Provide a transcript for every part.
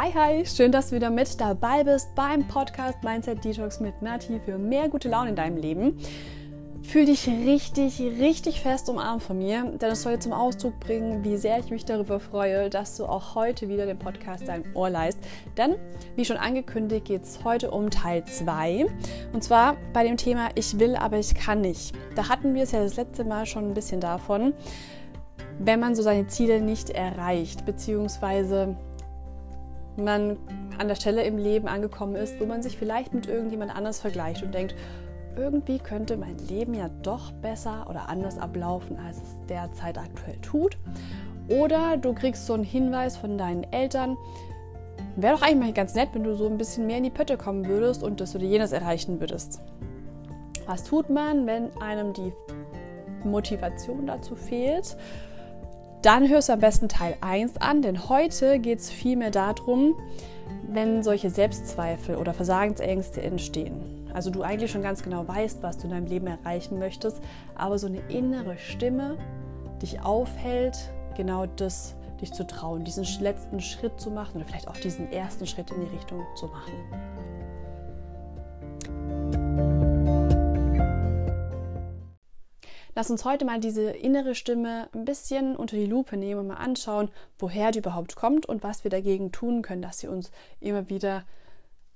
Hi, hi, schön, dass du wieder mit dabei bist beim Podcast Mindset Detox mit Nati für mehr gute Laune in deinem Leben. Fühl dich richtig, richtig fest umarmt von mir, denn es soll zum Ausdruck bringen, wie sehr ich mich darüber freue, dass du auch heute wieder den Podcast dein Ohr leist. Denn, wie schon angekündigt, geht es heute um Teil 2. Und zwar bei dem Thema Ich will, aber ich kann nicht. Da hatten wir es ja das letzte Mal schon ein bisschen davon, wenn man so seine Ziele nicht erreicht, beziehungsweise man an der Stelle im Leben angekommen ist, wo man sich vielleicht mit irgendjemand anders vergleicht und denkt, irgendwie könnte mein Leben ja doch besser oder anders ablaufen, als es derzeit aktuell tut. Oder du kriegst so einen Hinweis von deinen Eltern, wäre doch eigentlich mal ganz nett, wenn du so ein bisschen mehr in die Pötte kommen würdest und dass du dir jenes erreichen würdest. Was tut man, wenn einem die Motivation dazu fehlt? Dann hörst du am besten Teil 1 an, denn heute geht es vielmehr darum, wenn solche Selbstzweifel oder Versagensängste entstehen. Also du eigentlich schon ganz genau weißt, was du in deinem Leben erreichen möchtest, aber so eine innere Stimme dich aufhält, genau das dich zu trauen, diesen letzten Schritt zu machen oder vielleicht auch diesen ersten Schritt in die Richtung zu machen. Lass uns heute mal diese innere Stimme ein bisschen unter die Lupe nehmen und mal anschauen, woher die überhaupt kommt und was wir dagegen tun können, dass sie uns immer wieder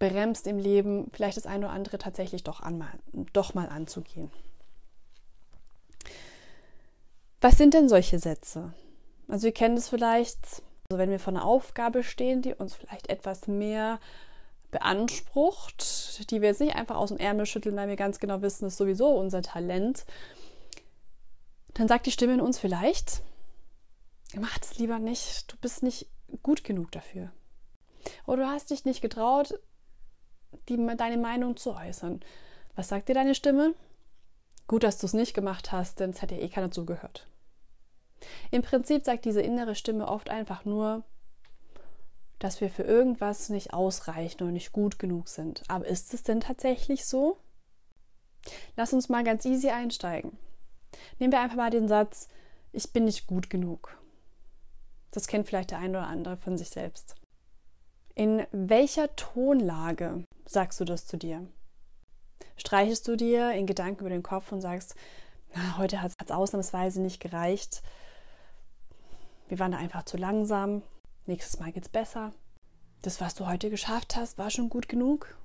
bremst im Leben, vielleicht das eine oder andere tatsächlich doch, anmal, doch mal anzugehen. Was sind denn solche Sätze? Also wir kennen das vielleicht, also wenn wir vor einer Aufgabe stehen, die uns vielleicht etwas mehr beansprucht, die wir jetzt nicht einfach aus dem Ärmel schütteln, weil wir ganz genau wissen, das ist sowieso unser Talent, dann sagt die Stimme in uns vielleicht, mach das lieber nicht, du bist nicht gut genug dafür. Oder du hast dich nicht getraut, die, deine Meinung zu äußern. Was sagt dir deine Stimme? Gut, dass du es nicht gemacht hast, denn es hat ja eh keiner zugehört. Im Prinzip sagt diese innere Stimme oft einfach nur, dass wir für irgendwas nicht ausreichen und nicht gut genug sind. Aber ist es denn tatsächlich so? Lass uns mal ganz easy einsteigen. Nehmen wir einfach mal den Satz, ich bin nicht gut genug. Das kennt vielleicht der eine oder andere von sich selbst. In welcher Tonlage sagst du das zu dir? Streichest du dir in Gedanken über den Kopf und sagst, na, heute hat es ausnahmsweise nicht gereicht. Wir waren da einfach zu langsam. Nächstes Mal geht's besser. Das, was du heute geschafft hast, war schon gut genug?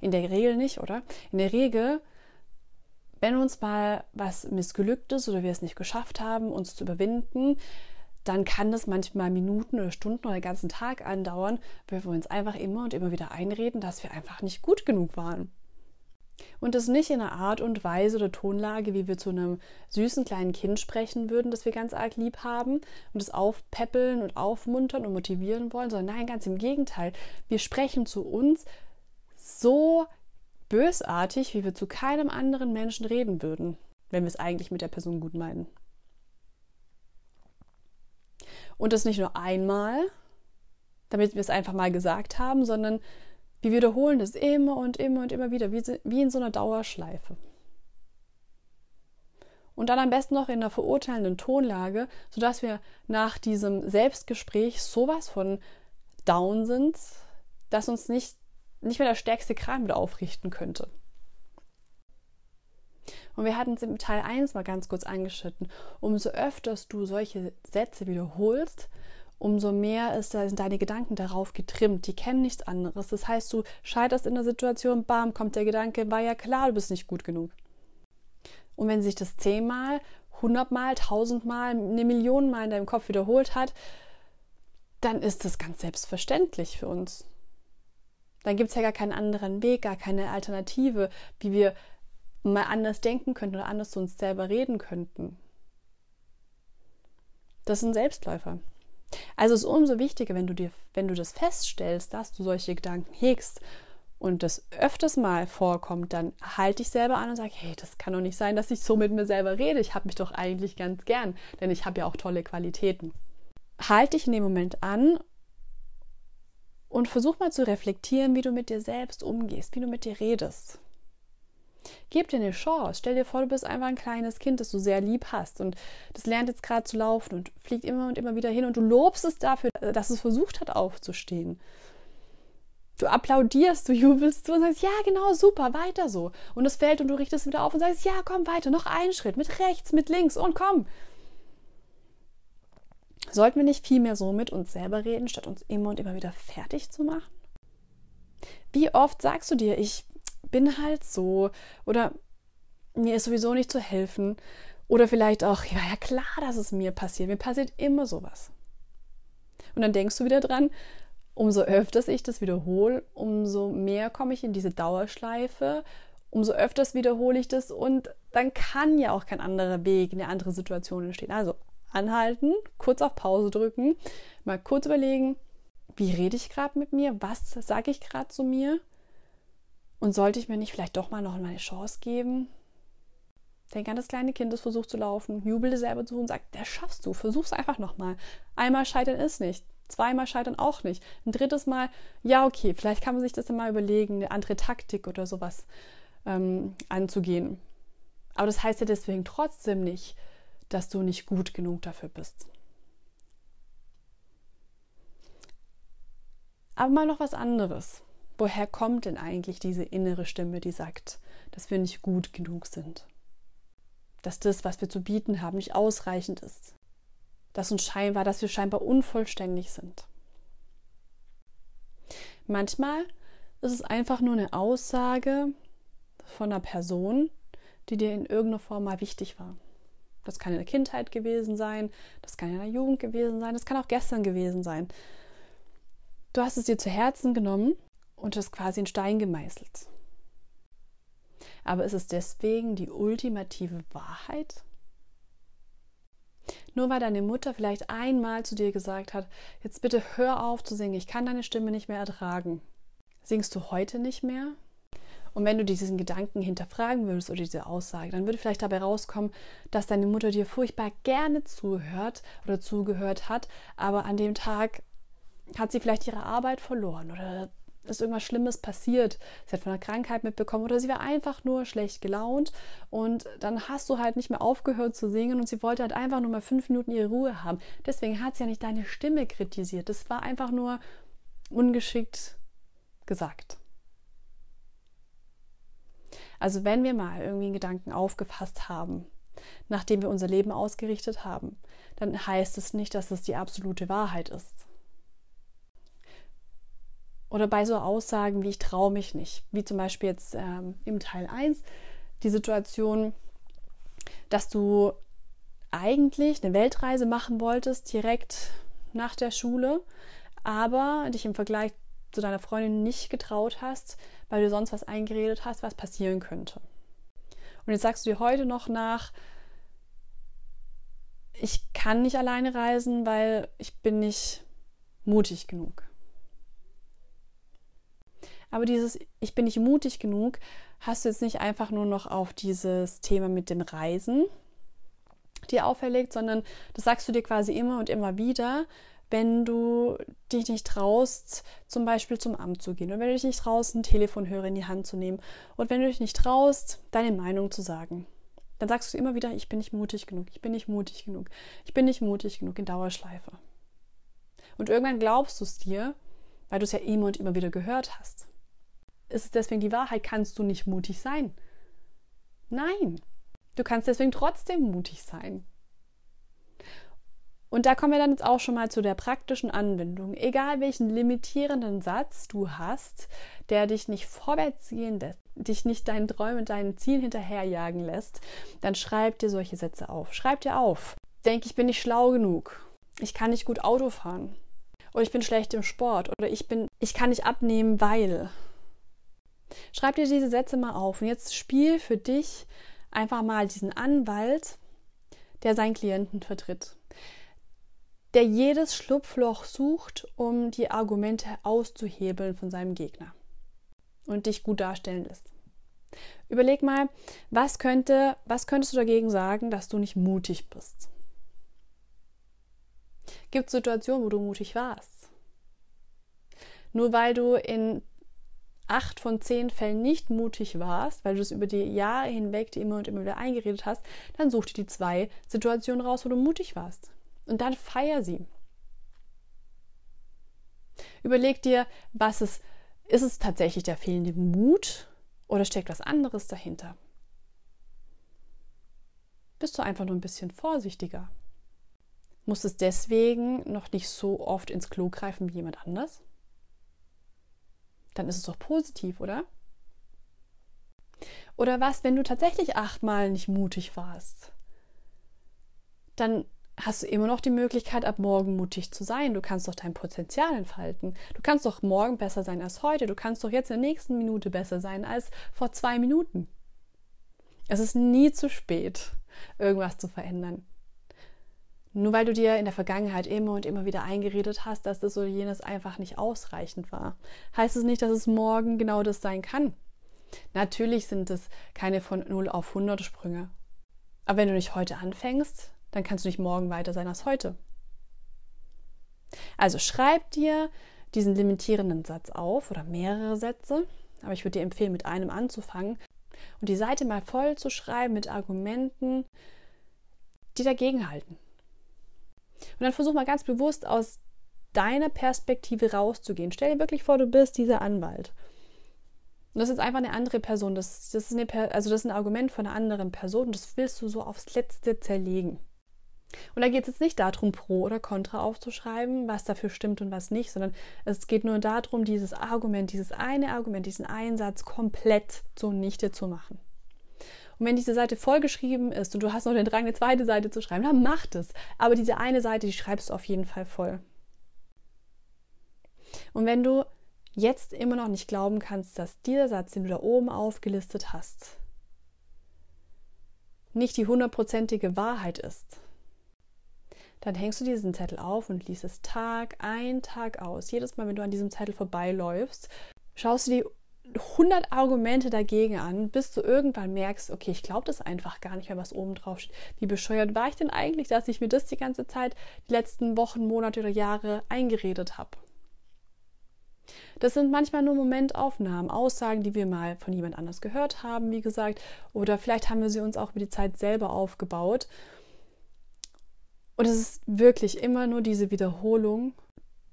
In der Regel nicht, oder? In der Regel wenn uns mal was missglückt ist oder wir es nicht geschafft haben, uns zu überwinden, dann kann das manchmal Minuten oder Stunden oder den ganzen Tag andauern, weil wir uns einfach immer und immer wieder einreden, dass wir einfach nicht gut genug waren. Und das nicht in einer Art und Weise oder Tonlage, wie wir zu einem süßen kleinen Kind sprechen würden, das wir ganz arg lieb haben und es aufpäppeln und aufmuntern und motivieren wollen, sondern nein, ganz im Gegenteil. Wir sprechen zu uns so bösartig, wie wir zu keinem anderen Menschen reden würden, wenn wir es eigentlich mit der Person gut meinen. Und das nicht nur einmal, damit wir es einfach mal gesagt haben, sondern wir wiederholen das immer und immer und immer wieder, wie in so einer Dauerschleife. Und dann am besten noch in einer verurteilenden Tonlage, sodass wir nach diesem Selbstgespräch sowas von down sind, dass uns nicht nicht mehr der stärkste Kran wieder aufrichten könnte. Und wir hatten es im Teil 1 mal ganz kurz angeschnitten. Umso öfter du solche Sätze wiederholst, umso mehr ist sind deine Gedanken darauf getrimmt. Die kennen nichts anderes. Das heißt, du scheiterst in der Situation, bam, kommt der Gedanke, war ja klar, du bist nicht gut genug. Und wenn sich das zehnmal, hundertmal, tausendmal, eine Million Mal in deinem Kopf wiederholt hat, dann ist das ganz selbstverständlich für uns. Dann gibt es ja gar keinen anderen Weg, gar keine Alternative, wie wir mal anders denken könnten oder anders zu uns selber reden könnten. Das sind Selbstläufer. Also ist umso wichtiger, wenn du dir, wenn du das feststellst, dass du solche Gedanken hegst und das öfters mal vorkommt, dann halt dich selber an und sag, hey, das kann doch nicht sein, dass ich so mit mir selber rede. Ich habe mich doch eigentlich ganz gern, denn ich habe ja auch tolle Qualitäten. Halt dich in dem Moment an und versuch mal zu reflektieren, wie du mit dir selbst umgehst, wie du mit dir redest. Gib dir eine Chance. Stell dir vor, du bist einfach ein kleines Kind, das du sehr lieb hast und das lernt jetzt gerade zu laufen und fliegt immer und immer wieder hin und du lobst es dafür, dass es versucht hat aufzustehen. Du applaudierst, du jubelst du und sagst, ja, genau, super, weiter so. Und es fällt und du richtest wieder auf und sagst, ja, komm weiter, noch einen Schritt, mit rechts, mit links und komm. Sollten wir nicht viel mehr so mit uns selber reden, statt uns immer und immer wieder fertig zu machen? Wie oft sagst du dir, ich bin halt so oder mir ist sowieso nicht zu helfen oder vielleicht auch, ja, ja klar, dass es mir passiert, mir passiert immer sowas. Und dann denkst du wieder dran, umso öfters ich das wiederhole, umso mehr komme ich in diese Dauerschleife, umso öfters wiederhole ich das und dann kann ja auch kein anderer Weg, eine andere Situation entstehen. Also anhalten, kurz auf Pause drücken, mal kurz überlegen, wie rede ich gerade mit mir, was sage ich gerade zu mir und sollte ich mir nicht vielleicht doch mal noch eine Chance geben? Denk an das kleine Kind, das versucht zu laufen, jubel dir selber zu und sagt, das schaffst du, versuch's einfach nochmal. Einmal scheitern ist nicht. Zweimal scheitern auch nicht. Ein drittes Mal, ja, okay, vielleicht kann man sich das dann mal überlegen, eine andere Taktik oder sowas ähm, anzugehen. Aber das heißt ja deswegen trotzdem nicht, dass du nicht gut genug dafür bist. Aber mal noch was anderes. Woher kommt denn eigentlich diese innere Stimme, die sagt, dass wir nicht gut genug sind? Dass das, was wir zu bieten haben, nicht ausreichend ist? dass uns scheinbar, dass wir scheinbar unvollständig sind. Manchmal ist es einfach nur eine Aussage von einer Person, die dir in irgendeiner Form mal wichtig war. Das kann in der Kindheit gewesen sein, das kann in der Jugend gewesen sein, das kann auch gestern gewesen sein. Du hast es dir zu Herzen genommen und es quasi in Stein gemeißelt. Aber ist es deswegen die ultimative Wahrheit? Nur weil deine Mutter vielleicht einmal zu dir gesagt hat, jetzt bitte hör auf zu singen, ich kann deine Stimme nicht mehr ertragen. Singst du heute nicht mehr? Und wenn du diesen Gedanken hinterfragen würdest oder diese Aussage, dann würde vielleicht dabei rauskommen, dass deine Mutter dir furchtbar gerne zuhört oder zugehört hat, aber an dem Tag hat sie vielleicht ihre Arbeit verloren oder ist irgendwas Schlimmes passiert. Sie hat von einer Krankheit mitbekommen oder sie war einfach nur schlecht gelaunt und dann hast du halt nicht mehr aufgehört zu singen und sie wollte halt einfach nur mal fünf Minuten ihre Ruhe haben. Deswegen hat sie ja nicht deine Stimme kritisiert. Das war einfach nur ungeschickt gesagt. Also wenn wir mal irgendwie einen Gedanken aufgefasst haben, nachdem wir unser Leben ausgerichtet haben, dann heißt es nicht, dass es die absolute Wahrheit ist. Oder bei so Aussagen wie ich traue mich nicht, wie zum Beispiel jetzt ähm, im Teil 1 die Situation, dass du eigentlich eine Weltreise machen wolltest, direkt nach der Schule, aber dich im Vergleich zu deiner Freundin nicht getraut hast, weil du sonst was eingeredet hast, was passieren könnte. Und jetzt sagst du dir heute noch nach, ich kann nicht alleine reisen, weil ich bin nicht mutig genug. Aber dieses Ich bin nicht mutig genug, hast du jetzt nicht einfach nur noch auf dieses Thema mit dem Reisen dir auferlegt, sondern das sagst du dir quasi immer und immer wieder, wenn du dich nicht traust, zum Beispiel zum Amt zu gehen oder wenn du dich nicht traust, einen Telefonhörer in die Hand zu nehmen und wenn du dich nicht traust, deine Meinung zu sagen. Dann sagst du immer wieder, ich bin nicht mutig genug, ich bin nicht mutig genug, ich bin nicht mutig genug in Dauerschleife. Und irgendwann glaubst du es dir, weil du es ja immer und immer wieder gehört hast ist es deswegen die Wahrheit, kannst du nicht mutig sein. Nein, du kannst deswegen trotzdem mutig sein. Und da kommen wir dann jetzt auch schon mal zu der praktischen Anwendung. Egal welchen limitierenden Satz du hast, der dich nicht vorwärts gehen lässt, dich nicht deinen Träumen und deinen Zielen hinterherjagen lässt, dann schreib dir solche Sätze auf. Schreib dir auf. Denk, ich bin nicht schlau genug. Ich kann nicht gut Auto fahren. Oder ich bin schlecht im Sport. Oder ich bin, ich kann nicht abnehmen, weil. Schreib dir diese Sätze mal auf und jetzt spiel für dich einfach mal diesen Anwalt, der seinen Klienten vertritt, der jedes Schlupfloch sucht, um die Argumente auszuhebeln von seinem Gegner und dich gut darstellen lässt. Überleg mal, was könnte, was könntest du dagegen sagen, dass du nicht mutig bist? Gibt es Situationen, wo du mutig warst? Nur weil du in acht von zehn Fällen nicht mutig warst, weil du es über die Jahre hinweg dir immer und immer wieder eingeredet hast, dann such dir die zwei Situationen raus, wo du mutig warst. Und dann feier sie. Überleg dir, was es ist es tatsächlich der fehlende Mut oder steckt was anderes dahinter? Bist du einfach nur ein bisschen vorsichtiger? Muss es deswegen noch nicht so oft ins Klo greifen wie jemand anders? Dann ist es doch positiv, oder? Oder was, wenn du tatsächlich achtmal nicht mutig warst? Dann hast du immer noch die Möglichkeit, ab morgen mutig zu sein. Du kannst doch dein Potenzial entfalten. Du kannst doch morgen besser sein als heute. Du kannst doch jetzt in der nächsten Minute besser sein als vor zwei Minuten. Es ist nie zu spät, irgendwas zu verändern. Nur weil du dir in der Vergangenheit immer und immer wieder eingeredet hast, dass das oder jenes einfach nicht ausreichend war, heißt es nicht, dass es morgen genau das sein kann. Natürlich sind es keine von 0 auf 100 Sprünge. Aber wenn du nicht heute anfängst, dann kannst du nicht morgen weiter sein als heute. Also schreib dir diesen limitierenden Satz auf oder mehrere Sätze, aber ich würde dir empfehlen, mit einem anzufangen und die Seite mal voll zu schreiben mit Argumenten, die dagegen halten. Und dann versuch mal ganz bewusst aus deiner Perspektive rauszugehen. Stell dir wirklich vor, du bist dieser Anwalt. Und das ist einfach eine andere Person. Das, das, ist, eine, also das ist ein Argument von einer anderen Person das willst du so aufs Letzte zerlegen. Und da geht es jetzt nicht darum, Pro oder Contra aufzuschreiben, was dafür stimmt und was nicht, sondern es geht nur darum, dieses Argument, dieses eine Argument, diesen Einsatz komplett zunichte zu machen. Und wenn diese Seite vollgeschrieben ist und du hast noch den Drang, eine zweite Seite zu schreiben, dann mach das. Aber diese eine Seite, die schreibst du auf jeden Fall voll. Und wenn du jetzt immer noch nicht glauben kannst, dass dieser Satz, den du da oben aufgelistet hast, nicht die hundertprozentige Wahrheit ist, dann hängst du diesen Zettel auf und liest es Tag ein, Tag aus. Jedes Mal, wenn du an diesem Zettel vorbeiläufst, schaust du die 100 Argumente dagegen an, bis du irgendwann merkst, okay, ich glaube das einfach gar nicht mehr, was oben drauf steht. Wie bescheuert war ich denn eigentlich, dass ich mir das die ganze Zeit, die letzten Wochen, Monate oder Jahre eingeredet habe? Das sind manchmal nur Momentaufnahmen, Aussagen, die wir mal von jemand anders gehört haben, wie gesagt, oder vielleicht haben wir sie uns auch über die Zeit selber aufgebaut und es ist wirklich immer nur diese Wiederholung,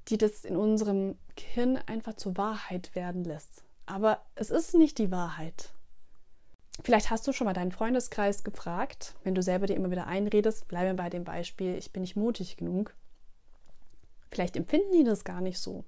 die das in unserem Gehirn einfach zur Wahrheit werden lässt. Aber es ist nicht die Wahrheit. Vielleicht hast du schon mal deinen Freundeskreis gefragt, wenn du selber dir immer wieder einredest, bleibe bei dem Beispiel, ich bin nicht mutig genug. Vielleicht empfinden die das gar nicht so.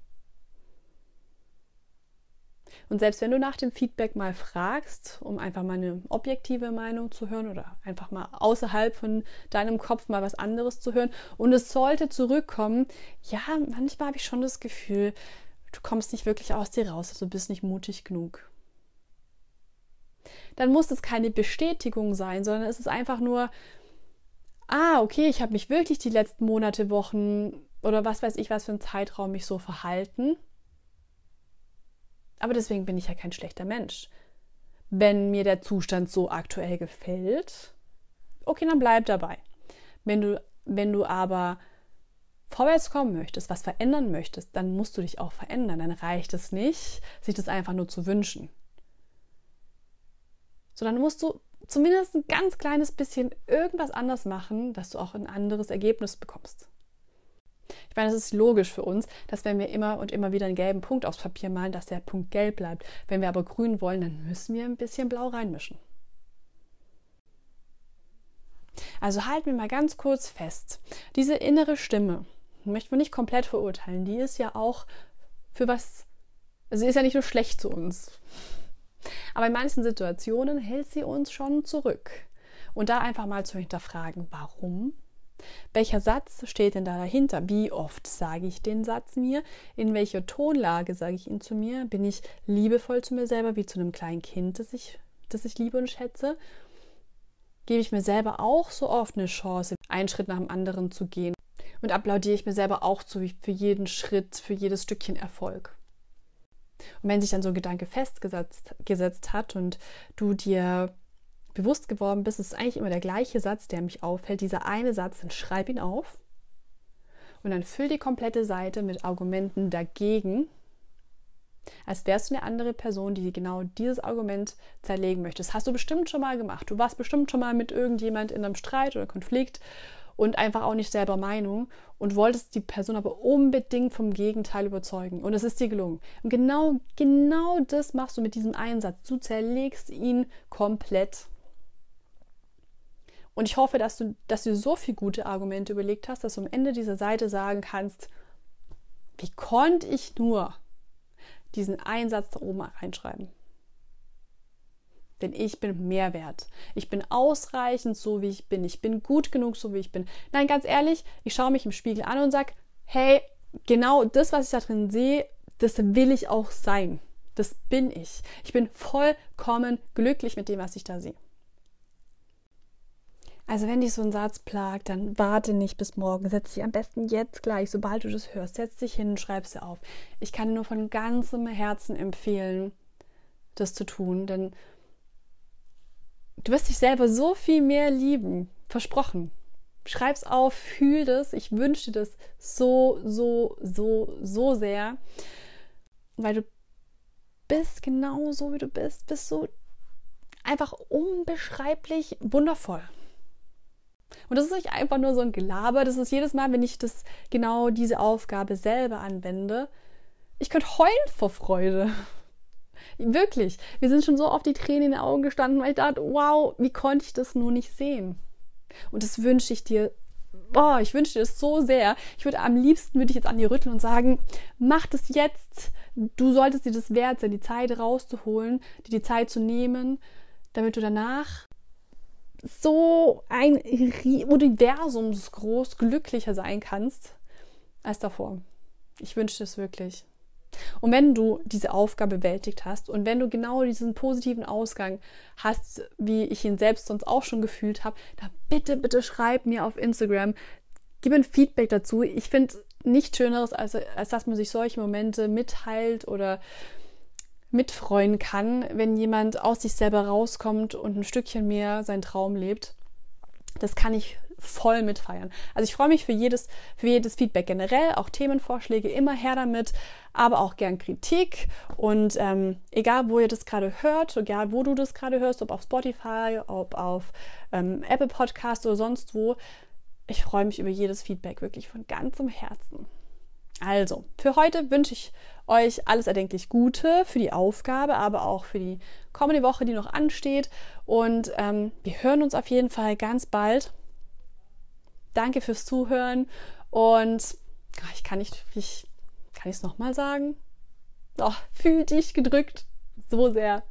Und selbst wenn du nach dem Feedback mal fragst, um einfach mal eine objektive Meinung zu hören oder einfach mal außerhalb von deinem Kopf mal was anderes zu hören und es sollte zurückkommen, ja, manchmal habe ich schon das Gefühl, du kommst nicht wirklich aus dir raus, also du bist nicht mutig genug. Dann muss es keine Bestätigung sein, sondern es ist einfach nur, ah, okay, ich habe mich wirklich die letzten Monate, Wochen oder was weiß ich, was für ein Zeitraum mich so verhalten aber deswegen bin ich ja kein schlechter Mensch. Wenn mir der Zustand so aktuell gefällt, okay, dann bleib dabei. Wenn du, wenn du aber vorwärts kommen möchtest, was verändern möchtest, dann musst du dich auch verändern. Dann reicht es nicht, sich das einfach nur zu wünschen. Sondern musst du zumindest ein ganz kleines bisschen irgendwas anders machen, dass du auch ein anderes Ergebnis bekommst. Ich meine, es ist logisch für uns, dass wenn wir immer und immer wieder einen gelben Punkt aufs Papier malen, dass der Punkt gelb bleibt. Wenn wir aber grün wollen, dann müssen wir ein bisschen blau reinmischen. Also halten wir mal ganz kurz fest. Diese innere Stimme, möchten wir nicht komplett verurteilen, die ist ja auch für was, sie ist ja nicht nur schlecht zu uns. Aber in manchen Situationen hält sie uns schon zurück. Und da einfach mal zu hinterfragen, warum welcher Satz steht denn da dahinter? Wie oft sage ich den Satz mir? In welcher Tonlage sage ich ihn zu mir? Bin ich liebevoll zu mir selber, wie zu einem kleinen Kind, das ich, das ich liebe und schätze? Gebe ich mir selber auch so oft eine Chance, einen Schritt nach dem anderen zu gehen? Und applaudiere ich mir selber auch zu für jeden Schritt, für jedes Stückchen Erfolg? Und wenn sich dann so ein Gedanke festgesetzt gesetzt hat und du dir bewusst geworden bist, ist eigentlich immer der gleiche Satz, der mich auffällt. Dieser eine Satz, dann schreib ihn auf und dann füll die komplette Seite mit Argumenten dagegen. Als wärst du eine andere Person, die genau dieses Argument zerlegen möchte. Das hast du bestimmt schon mal gemacht. Du warst bestimmt schon mal mit irgendjemand in einem Streit oder Konflikt und einfach auch nicht selber Meinung und wolltest die Person aber unbedingt vom Gegenteil überzeugen. Und es ist dir gelungen. Und genau, genau das machst du mit diesem Einsatz. Du zerlegst ihn komplett. Und ich hoffe, dass du, dass du so viele gute Argumente überlegt hast, dass du am Ende dieser Seite sagen kannst, wie konnte ich nur diesen Einsatz da oben reinschreiben? Denn ich bin mehr wert. Ich bin ausreichend so, wie ich bin. Ich bin gut genug, so wie ich bin. Nein, ganz ehrlich, ich schaue mich im Spiegel an und sage, hey, genau das, was ich da drin sehe, das will ich auch sein. Das bin ich. Ich bin vollkommen glücklich mit dem, was ich da sehe. Also wenn dich so ein Satz plagt, dann warte nicht bis morgen. Setz dich am besten jetzt gleich, sobald du das hörst. Setz dich hin, schreib es auf. Ich kann dir nur von ganzem Herzen empfehlen, das zu tun, denn du wirst dich selber so viel mehr lieben. Versprochen. Schreib's auf, fühl das. Ich wünsche dir das so, so, so, so sehr. Weil du bist genau so, wie du bist. Bist so einfach unbeschreiblich wundervoll. Und das ist nicht einfach nur so ein Gelaber, das ist jedes Mal, wenn ich das genau diese Aufgabe selber anwende, ich könnte heulen vor Freude. Wirklich. Wir sind schon so oft die Tränen in den Augen gestanden, weil ich dachte, wow, wie konnte ich das nur nicht sehen? Und das wünsche ich dir. Boah, ich wünsche dir das so sehr. Ich würde am liebsten würde ich jetzt an dir rütteln und sagen, mach das jetzt. Du solltest dir das wert sein, die Zeit rauszuholen, dir die Zeit zu nehmen, damit du danach so ein Universumsgroß glücklicher sein kannst als davor. Ich wünsche es wirklich. Und wenn du diese Aufgabe bewältigt hast und wenn du genau diesen positiven Ausgang hast, wie ich ihn selbst sonst auch schon gefühlt habe, dann bitte, bitte schreib mir auf Instagram, gib ein Feedback dazu. Ich finde nichts Schöneres, als, als dass man sich solche Momente mitteilt oder mitfreuen kann, wenn jemand aus sich selber rauskommt und ein Stückchen mehr seinen Traum lebt. Das kann ich voll mitfeiern. Also ich freue mich für jedes, für jedes Feedback generell, auch Themenvorschläge, immer her damit, aber auch gern Kritik. Und ähm, egal, wo ihr das gerade hört, egal, wo du das gerade hörst, ob auf Spotify, ob auf ähm, Apple Podcast oder sonst wo, ich freue mich über jedes Feedback wirklich von ganzem Herzen. Also, für heute wünsche ich euch alles erdenklich Gute für die Aufgabe, aber auch für die kommende Woche, die noch ansteht. Und ähm, wir hören uns auf jeden Fall ganz bald. Danke fürs Zuhören und ah, ich kann nicht, ich kann es nochmal sagen. Oh, fühl dich gedrückt so sehr.